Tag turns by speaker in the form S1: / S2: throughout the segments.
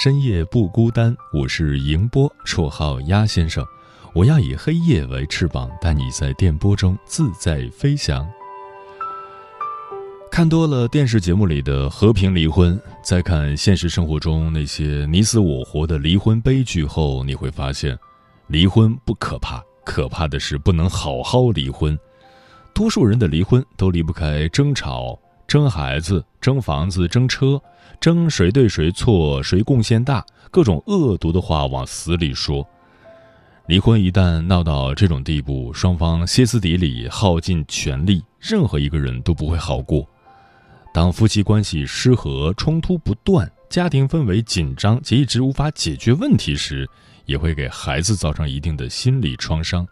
S1: 深夜不孤单，我是迎波，绰号鸭先生。我要以黑夜为翅膀，带你在电波中自在飞翔。看多了电视节目里的和平离婚，再看现实生活中那些你死我活的离婚悲剧后，你会发现，离婚不可怕，可怕的是不能好好离婚。多数人的离婚都离不开争吵。争孩子、争房子、争车、争谁对谁错、谁贡献大，各种恶毒的话往死里说。离婚一旦闹到这种地步，双方歇斯底里、耗尽全力，任何一个人都不会好过。当夫妻关系失和、冲突不断、家庭氛围紧张且一直无法解决问题时，也会给孩子造成一定的心理创伤。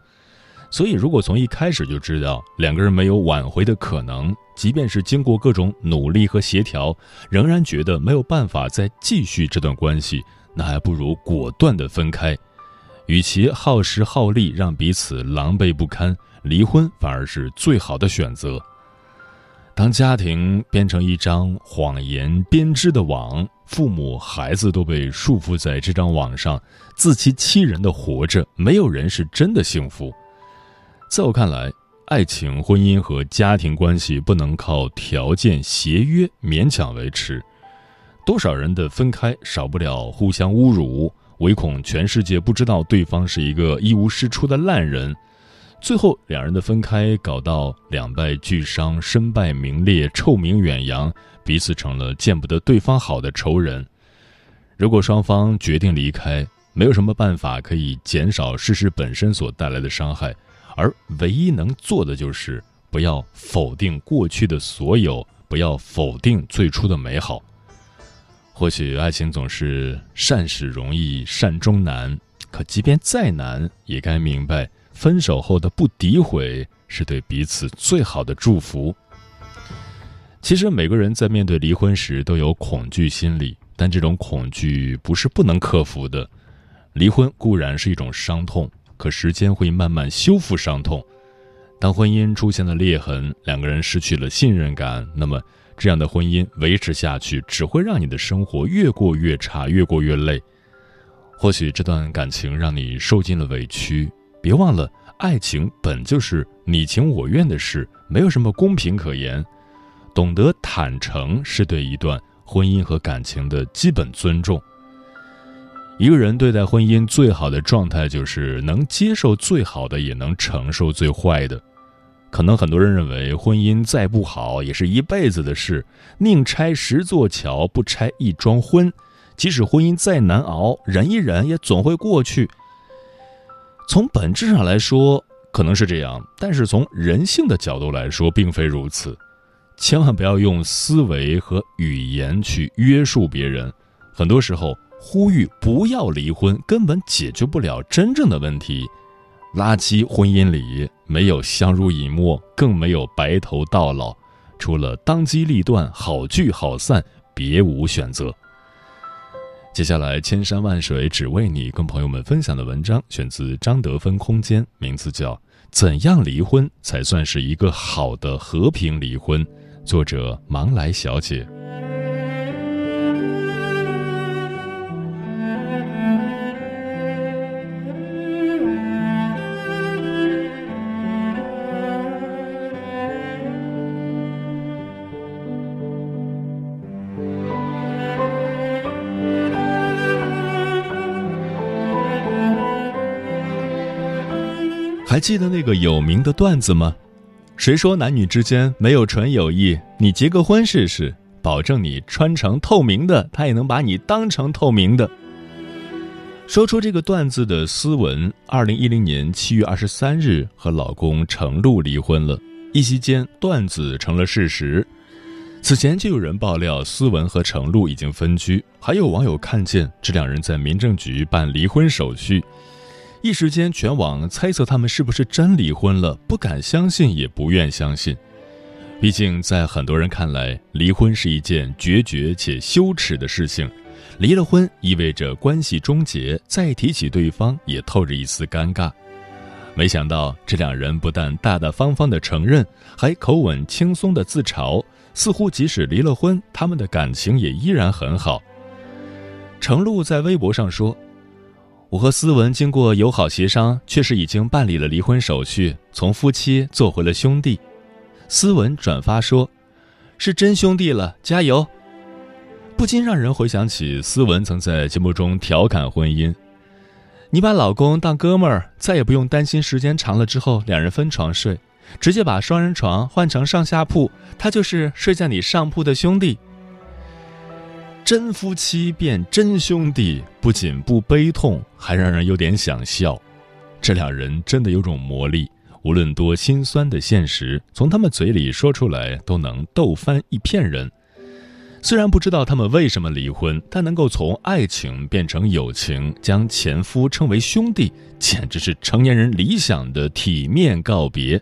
S1: 所以，如果从一开始就知道两个人没有挽回的可能，即便是经过各种努力和协调，仍然觉得没有办法再继续这段关系，那还不如果断的分开。与其耗时耗力让彼此狼狈不堪，离婚反而是最好的选择。当家庭变成一张谎言编织的网，父母、孩子都被束缚在这张网上，自欺欺人的活着，没有人是真的幸福。在我看来，爱情、婚姻和家庭关系不能靠条件、协约勉强维持。多少人的分开少不了互相侮辱，唯恐全世界不知道对方是一个一无是处的烂人。最后，两人的分开搞到两败俱伤、身败名裂、臭名远扬，彼此成了见不得对方好的仇人。如果双方决定离开，没有什么办法可以减少事实本身所带来的伤害。而唯一能做的就是不要否定过去的所有，不要否定最初的美好。或许爱情总是善始容易善终难，可即便再难，也该明白，分手后的不诋毁是对彼此最好的祝福。其实每个人在面对离婚时都有恐惧心理，但这种恐惧不是不能克服的。离婚固然是一种伤痛。可时间会慢慢修复伤痛。当婚姻出现了裂痕，两个人失去了信任感，那么这样的婚姻维持下去，只会让你的生活越过越差，越过越累。或许这段感情让你受尽了委屈，别忘了，爱情本就是你情我愿的事，没有什么公平可言。懂得坦诚，是对一段婚姻和感情的基本尊重。一个人对待婚姻最好的状态，就是能接受最好的，也能承受最坏的。可能很多人认为，婚姻再不好，也是一辈子的事，宁拆十座桥，不拆一桩婚。即使婚姻再难熬，忍一忍也总会过去。从本质上来说，可能是这样，但是从人性的角度来说，并非如此。千万不要用思维和语言去约束别人，很多时候。呼吁不要离婚，根本解决不了真正的问题。垃圾婚姻里没有相濡以沫，更没有白头到老，除了当机立断、好聚好散，别无选择。接下来，千山万水只为你，跟朋友们分享的文章选自张德芬空间，名字叫《怎样离婚才算是一个好的和平离婚》，作者芒来小姐。还记得那个有名的段子吗？谁说男女之间没有纯友谊？你结个婚试试，保证你穿成透明的，他也能把你当成透明的。说出这个段子的斯文，二零一零年七月二十三日和老公程璐离婚了，一夕间段子成了事实。此前就有人爆料斯文和程璐已经分居，还有网友看见这两人在民政局办离婚手续。一时间，全网猜测他们是不是真离婚了，不敢相信，也不愿相信。毕竟，在很多人看来，离婚是一件决绝且羞耻的事情。离了婚意味着关系终结，再提起对方也透着一丝尴尬。没想到，这两人不但大大方方的承认，还口吻轻松的自嘲，似乎即使离了婚，他们的感情也依然很好。程璐在微博上说。我和思文经过友好协商，确实已经办理了离婚手续，从夫妻做回了兄弟。思文转发说：“是真兄弟了，加油！”不禁让人回想起思文曾在节目中调侃婚姻：“你把老公当哥们儿，再也不用担心时间长了之后两人分床睡，直接把双人床换成上下铺，他就是睡在你上铺的兄弟。”真夫妻变真兄弟，不仅不悲痛，还让人有点想笑。这两人真的有种魔力，无论多心酸的现实，从他们嘴里说出来都能逗翻一片人。虽然不知道他们为什么离婚，但能够从爱情变成友情，将前夫称为兄弟，简直是成年人理想的体面告别。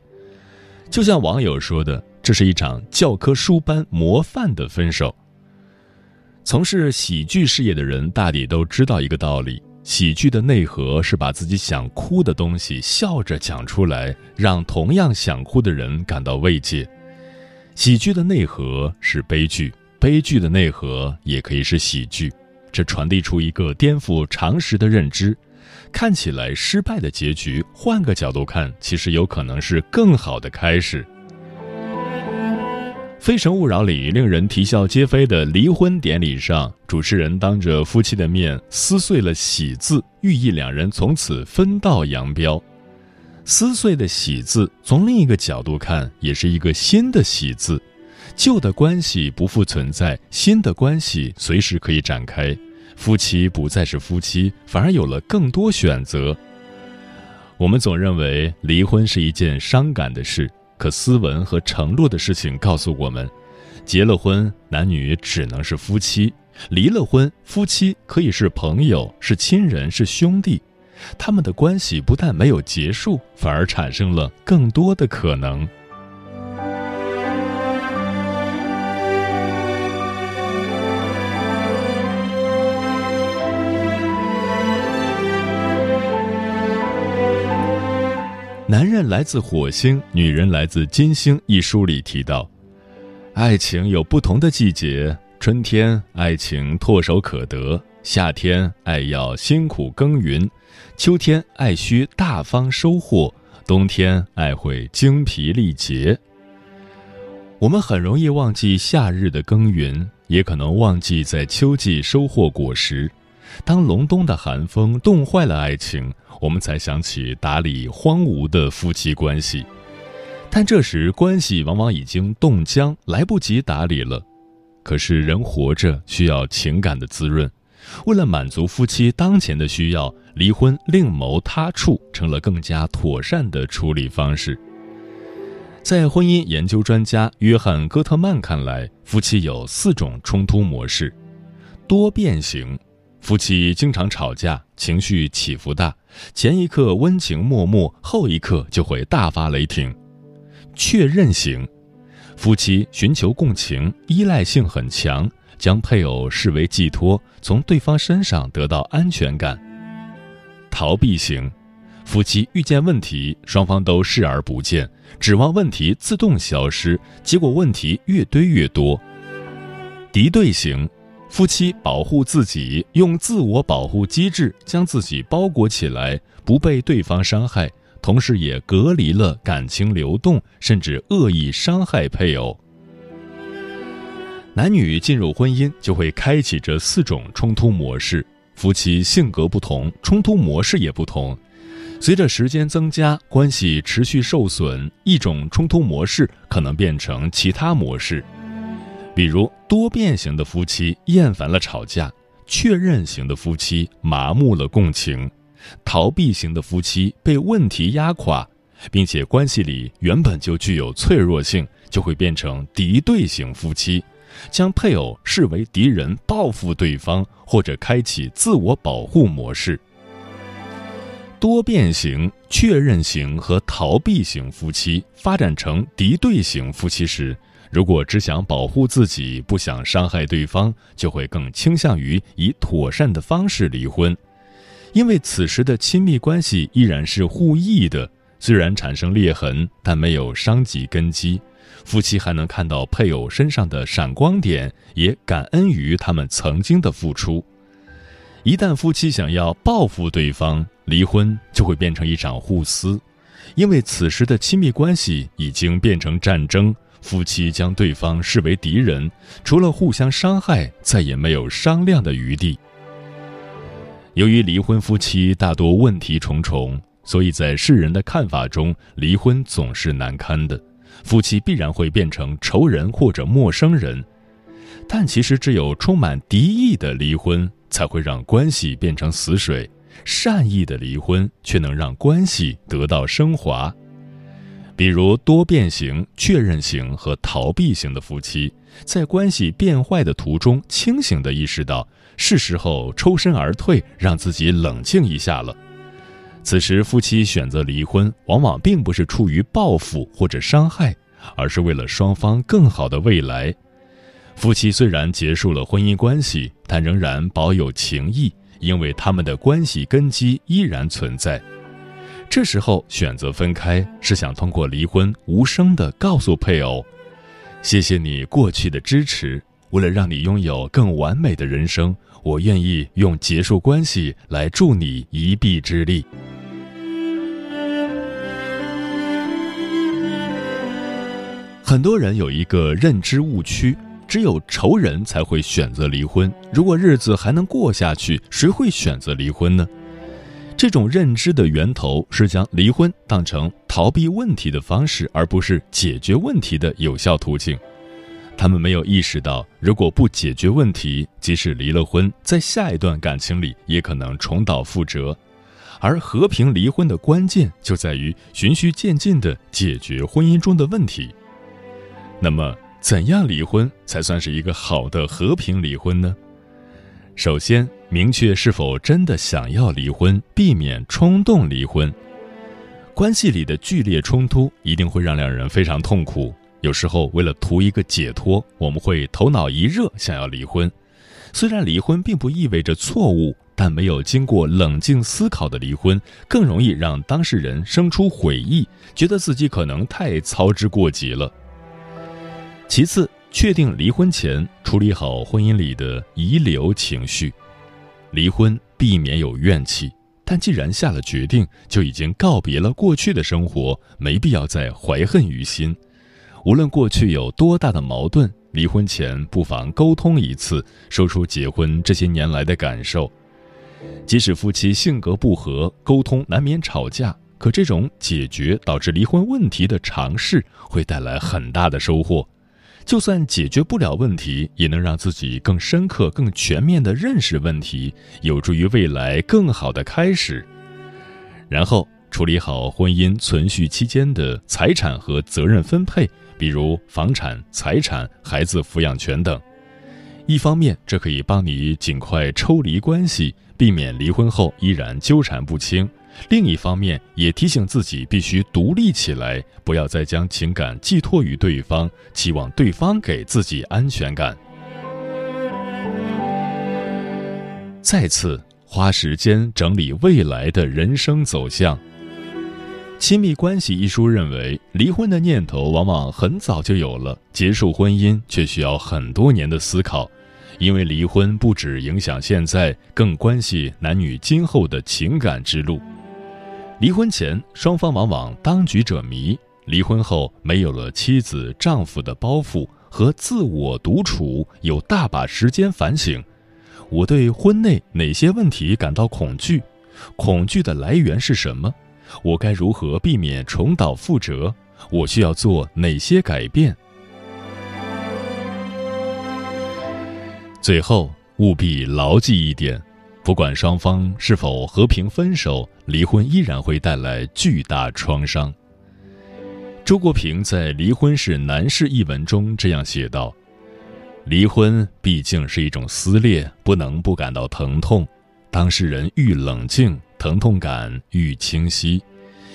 S1: 就像网友说的，这是一场教科书般模范的分手。从事喜剧事业的人大抵都知道一个道理：喜剧的内核是把自己想哭的东西笑着讲出来，让同样想哭的人感到慰藉。喜剧的内核是悲剧，悲剧的内核也可以是喜剧。这传递出一个颠覆常识的认知：看起来失败的结局，换个角度看，其实有可能是更好的开始。《非诚勿扰》里令人啼笑皆非的离婚典礼上，主持人当着夫妻的面撕碎了“喜”字，寓意两人从此分道扬镳。撕碎的“喜”字，从另一个角度看，也是一个新的“喜”字。旧的关系不复存在，新的关系随时可以展开。夫妻不再是夫妻，反而有了更多选择。我们总认为离婚是一件伤感的事。可斯文和承诺的事情告诉我们，结了婚，男女只能是夫妻；离了婚，夫妻可以是朋友、是亲人、是兄弟。他们的关系不但没有结束，反而产生了更多的可能。男人来自火星，女人来自金星。一书里提到，爱情有不同的季节：春天，爱情唾手可得；夏天，爱要辛苦耕耘；秋天，爱需大方收获；冬天，爱会精疲力竭。我们很容易忘记夏日的耕耘，也可能忘记在秋季收获果实。当隆冬的寒风冻坏了爱情。我们才想起打理荒芜的夫妻关系，但这时关系往往已经冻僵，来不及打理了。可是人活着需要情感的滋润，为了满足夫妻当前的需要，离婚另谋他处成了更加妥善的处理方式。在婚姻研究专家约翰·戈特曼看来，夫妻有四种冲突模式：多变型。夫妻经常吵架，情绪起伏大，前一刻温情脉脉，后一刻就会大发雷霆。确认型，夫妻寻求共情，依赖性很强，将配偶视为寄托，从对方身上得到安全感。逃避型，夫妻遇见问题，双方都视而不见，指望问题自动消失，结果问题越堆越多。敌对型。夫妻保护自己，用自我保护机制将自己包裹起来，不被对方伤害，同时也隔离了感情流动，甚至恶意伤害配偶。男女进入婚姻就会开启这四种冲突模式，夫妻性格不同，冲突模式也不同。随着时间增加，关系持续受损，一种冲突模式可能变成其他模式。比如，多变型的夫妻厌烦了吵架，确认型的夫妻麻木了共情，逃避型的夫妻被问题压垮，并且关系里原本就具有脆弱性，就会变成敌对型夫妻，将配偶视为敌人，报复对方，或者开启自我保护模式。多变型、确认型和逃避型夫妻发展成敌对型夫妻时，如果只想保护自己，不想伤害对方，就会更倾向于以妥善的方式离婚，因为此时的亲密关系依然是互益的，虽然产生裂痕，但没有伤及根基，夫妻还能看到配偶身上的闪光点，也感恩于他们曾经的付出。一旦夫妻想要报复对方，离婚就会变成一场互撕，因为此时的亲密关系已经变成战争，夫妻将对方视为敌人，除了互相伤害，再也没有商量的余地。由于离婚夫妻大多问题重重，所以在世人的看法中，离婚总是难堪的，夫妻必然会变成仇人或者陌生人。但其实，只有充满敌意的离婚。才会让关系变成死水，善意的离婚却能让关系得到升华。比如多变型、确认型和逃避型的夫妻，在关系变坏的途中，清醒地意识到是时候抽身而退，让自己冷静一下了。此时，夫妻选择离婚，往往并不是出于报复或者伤害，而是为了双方更好的未来。夫妻虽然结束了婚姻关系，但仍然保有情谊，因为他们的关系根基依然存在。这时候选择分开，是想通过离婚无声地告诉配偶：“谢谢你过去的支持，为了让你拥有更完美的人生，我愿意用结束关系来助你一臂之力。”很多人有一个认知误区。只有仇人才会选择离婚。如果日子还能过下去，谁会选择离婚呢？这种认知的源头是将离婚当成逃避问题的方式，而不是解决问题的有效途径。他们没有意识到，如果不解决问题，即使离了婚，在下一段感情里也可能重蹈覆辙。而和平离婚的关键就在于循序渐进地解决婚姻中的问题。那么。怎样离婚才算是一个好的和平离婚呢？首先，明确是否真的想要离婚，避免冲动离婚。关系里的剧烈冲突一定会让两人非常痛苦。有时候，为了图一个解脱，我们会头脑一热想要离婚。虽然离婚并不意味着错误，但没有经过冷静思考的离婚，更容易让当事人生出悔意，觉得自己可能太操之过急了。其次，确定离婚前处理好婚姻里的遗留情绪。离婚避免有怨气，但既然下了决定，就已经告别了过去的生活，没必要再怀恨于心。无论过去有多大的矛盾，离婚前不妨沟通一次，说出结婚这些年来的感受。即使夫妻性格不合，沟通难免吵架，可这种解决导致离婚问题的尝试，会带来很大的收获。就算解决不了问题，也能让自己更深刻、更全面地认识问题，有助于未来更好的开始。然后处理好婚姻存续期间的财产和责任分配，比如房产、财产、孩子抚养权等。一方面，这可以帮你尽快抽离关系，避免离婚后依然纠缠不清。另一方面，也提醒自己必须独立起来，不要再将情感寄托于对方，期望对方给自己安全感。再次花时间整理未来的人生走向。《亲密关系》一书认为，离婚的念头往往很早就有了，结束婚姻却需要很多年的思考，因为离婚不止影响现在，更关系男女今后的情感之路。离婚前，双方往往当局者迷；离婚后，没有了妻子、丈夫的包袱和自我独处，有大把时间反省：我对婚内哪些问题感到恐惧？恐惧的来源是什么？我该如何避免重蹈覆辙？我需要做哪些改变？最后，务必牢记一点：不管双方是否和平分手，离婚依然会带来巨大创伤。周国平在《离婚是难事》一文中这样写道：“离婚毕竟是一种撕裂，不能不感到疼痛。当事人愈冷静，疼痛感愈清晰，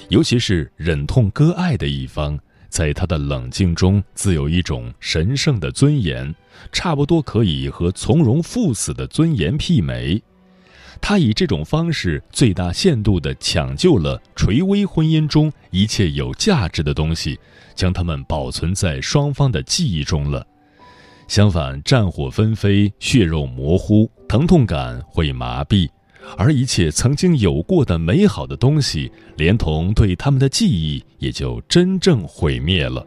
S1: 尤其是忍痛割爱的一方。”在他的冷静中，自有一种神圣的尊严，差不多可以和从容赴死的尊严媲美。他以这种方式，最大限度地抢救了垂危婚姻中一切有价值的东西，将它们保存在双方的记忆中了。相反，战火纷飞，血肉模糊，疼痛感会麻痹。而一切曾经有过的美好的东西，连同对他们的记忆，也就真正毁灭了。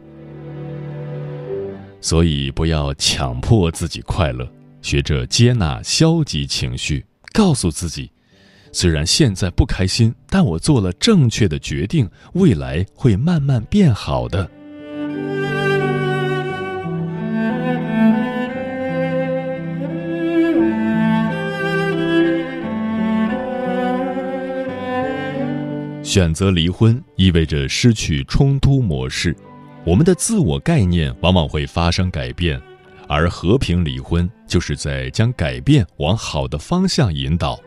S1: 所以，不要强迫自己快乐，学着接纳消极情绪，告诉自己：虽然现在不开心，但我做了正确的决定，未来会慢慢变好的。选择离婚意味着失去冲突模式，我们的自我概念往往会发生改变，而和平离婚就是在将改变往好的方向引导。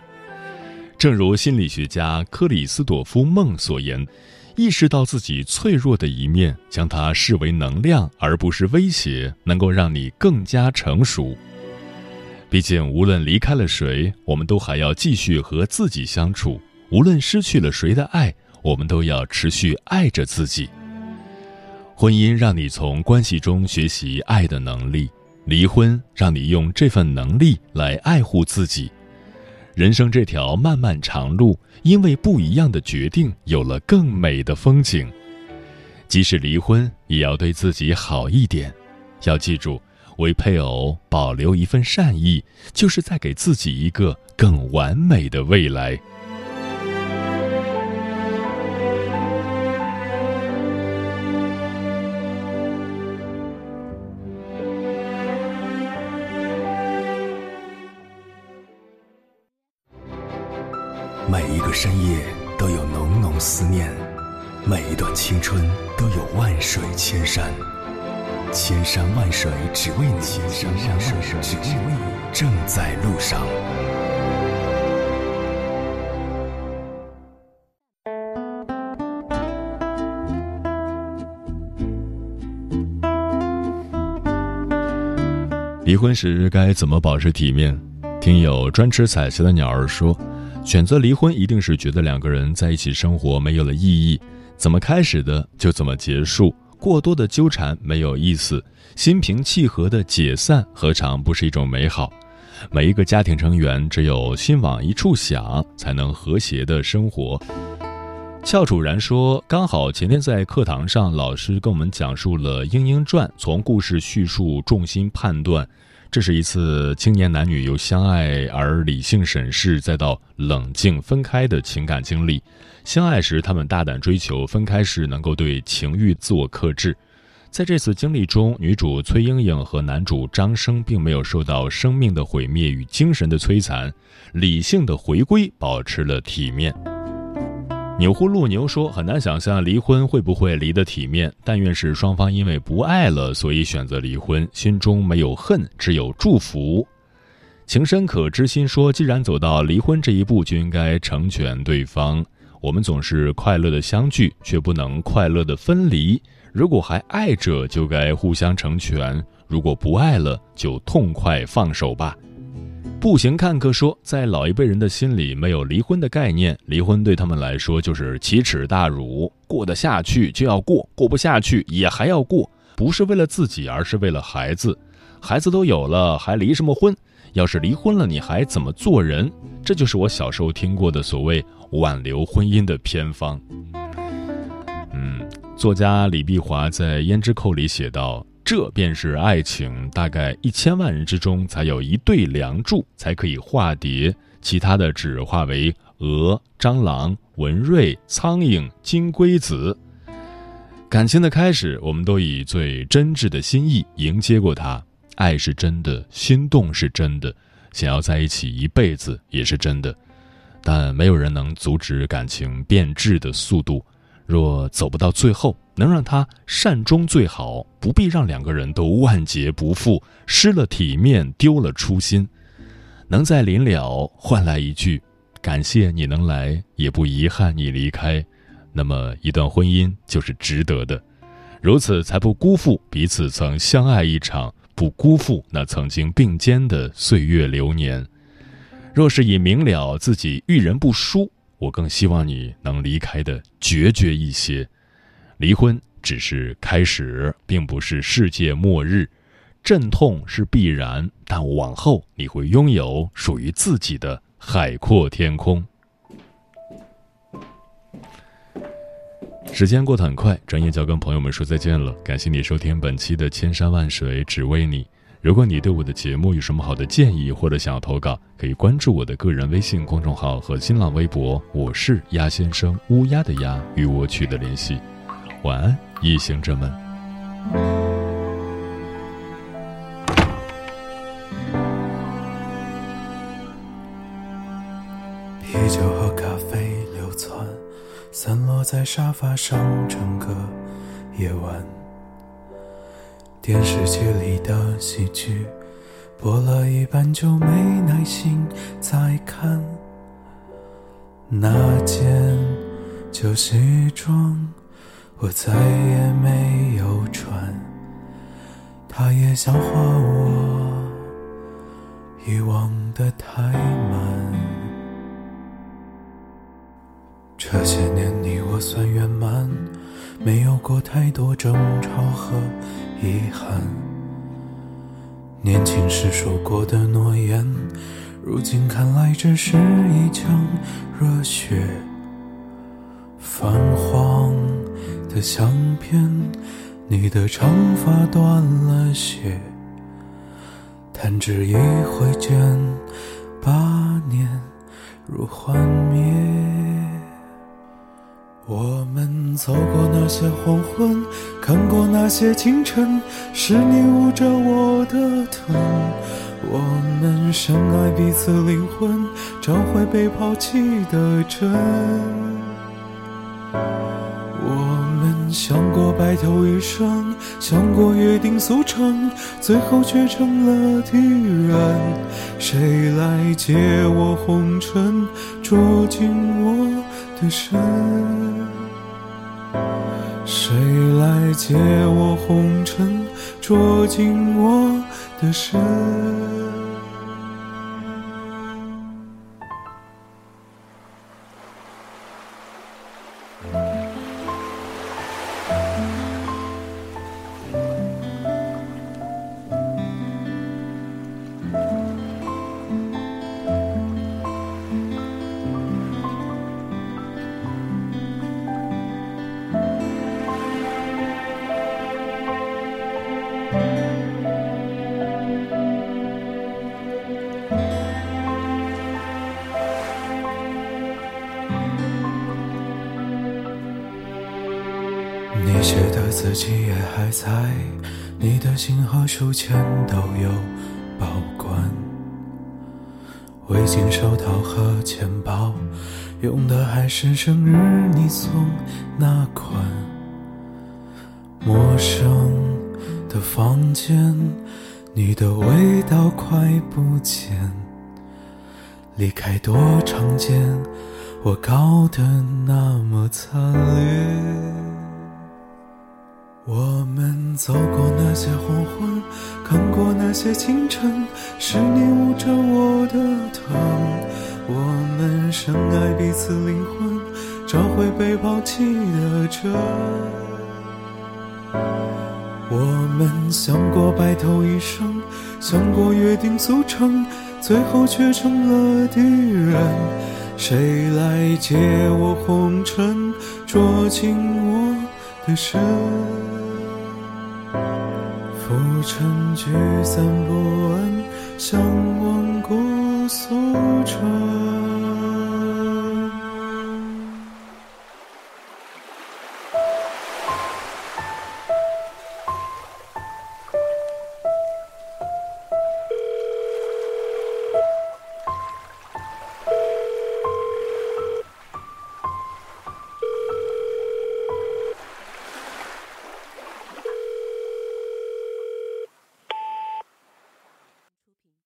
S1: 正如心理学家克里斯朵夫·梦所言：“意识到自己脆弱的一面，将它视为能量而不是威胁，能够让你更加成熟。毕竟，无论离开了谁，我们都还要继续和自己相处。”无论失去了谁的爱，我们都要持续爱着自己。婚姻让你从关系中学习爱的能力，离婚让你用这份能力来爱护自己。人生这条漫漫长路，因为不一样的决定，有了更美的风景。即使离婚，也要对自己好一点。要记住，为配偶保留一份善意，就是在给自己一个更完美的未来。
S2: 每一个深夜都有浓浓思念，每一段青春都有万水千山，千山万水只为你，千山万水只为你，正在路上。
S1: 离婚时该怎么保持体面？听友专吃彩旗的鸟儿说。选择离婚，一定是觉得两个人在一起生活没有了意义，怎么开始的就怎么结束，过多的纠缠没有意思，心平气和的解散何尝不是一种美好？每一个家庭成员只有心往一处想，才能和谐的生活。俏楚然说：“刚好前天在课堂上，老师跟我们讲述了《莺莺传》，从故事叙述重心判断。”这是一次青年男女由相爱而理性审视，再到冷静分开的情感经历。相爱时，他们大胆追求；分开时，能够对情欲自我克制。在这次经历中，女主崔莺莺和男主张生并没有受到生命的毁灭与精神的摧残，理性的回归，保持了体面。钮祜禄牛说：“很难想象离婚会不会离得体面，但愿是双方因为不爱了，所以选择离婚，心中没有恨，只有祝福。”情深可知心说：“既然走到离婚这一步，就应该成全对方。我们总是快乐的相聚，却不能快乐的分离。如果还爱着，就该互相成全；如果不爱了，就痛快放手吧。”步行看客说，在老一辈人的心里，没有离婚的概念，离婚对他们来说就是奇耻大辱。过得下去就要过，过不下去也还要过，不是为了自己，而是为了孩子。孩子都有了，还离什么婚？要是离婚了，你还怎么做人？这就是我小时候听过的所谓挽留婚姻的偏方。嗯，作家李碧华在《胭脂扣》里写道。这便是爱情，大概一千万人之中才有一对梁祝，才可以化蝶，其他的只化为蛾、蟑螂、蚊蚋、苍蝇、金龟子。感情的开始，我们都以最真挚的心意迎接过他。爱是真的，心动是真的，想要在一起一辈子也是真的。但没有人能阻止感情变质的速度。若走不到最后，能让他善终最好，不必让两个人都万劫不复，失了体面，丢了初心。能在临了换来一句“感谢你能来，也不遗憾你离开”。那么，一段婚姻就是值得的，如此才不辜负彼此曾相爱一场，不辜负那曾经并肩的岁月流年。若是已明了自己遇人不淑，我更希望你能离开的决绝一些。离婚只是开始，并不是世界末日，阵痛是必然，但往后你会拥有属于自己的海阔天空。时间过得很快，转眼就要跟朋友们说再见了。感谢你收听本期的《千山万水只为你》。如果你对我的节目有什么好的建议，或者想要投稿，可以关注我的个人微信公众号和新浪微博，我是鸭先生，乌鸦的鸭，与我取得联系。晚安，夜行者们。
S3: 啤酒和咖啡流窜。散落在沙发上，整个夜晚。电视剧里的喜剧播了一半就没耐心再看。那件旧西装我再也没有穿，他也笑话我遗忘的太慢。这些年你我算圆满，没有过太多争吵和遗憾。年轻时说过的诺言，如今看来只是一腔热血。泛黄的相片，你的长发断了线，弹指一挥间，八年如幻灭。我们走过那些黄昏，看过那些清晨，是你捂着我的疼。我们深爱彼此灵魂，找回被抛弃的真。我们想过白头一生，想过约定俗成，最后却成了敌人。谁来解我红尘，捉紧我的身？谁来解我红尘，捉紧我的身？还在，你的信和书签都有保管。围巾、手套和钱包，用的还是生日你送那款。陌生的房间，你的味道快不见。离开多常见，我搞得那么惨烈。我们走过那些黄昏，看过那些清晨，是你捂着我的疼。我们深爱彼此灵魂，找回被抛弃的真。我们想过白头一生，想过约定俗成，最后却成了敌人。谁来解我红尘，捉紧我夜深？浮沉聚散不安，相望姑苏城。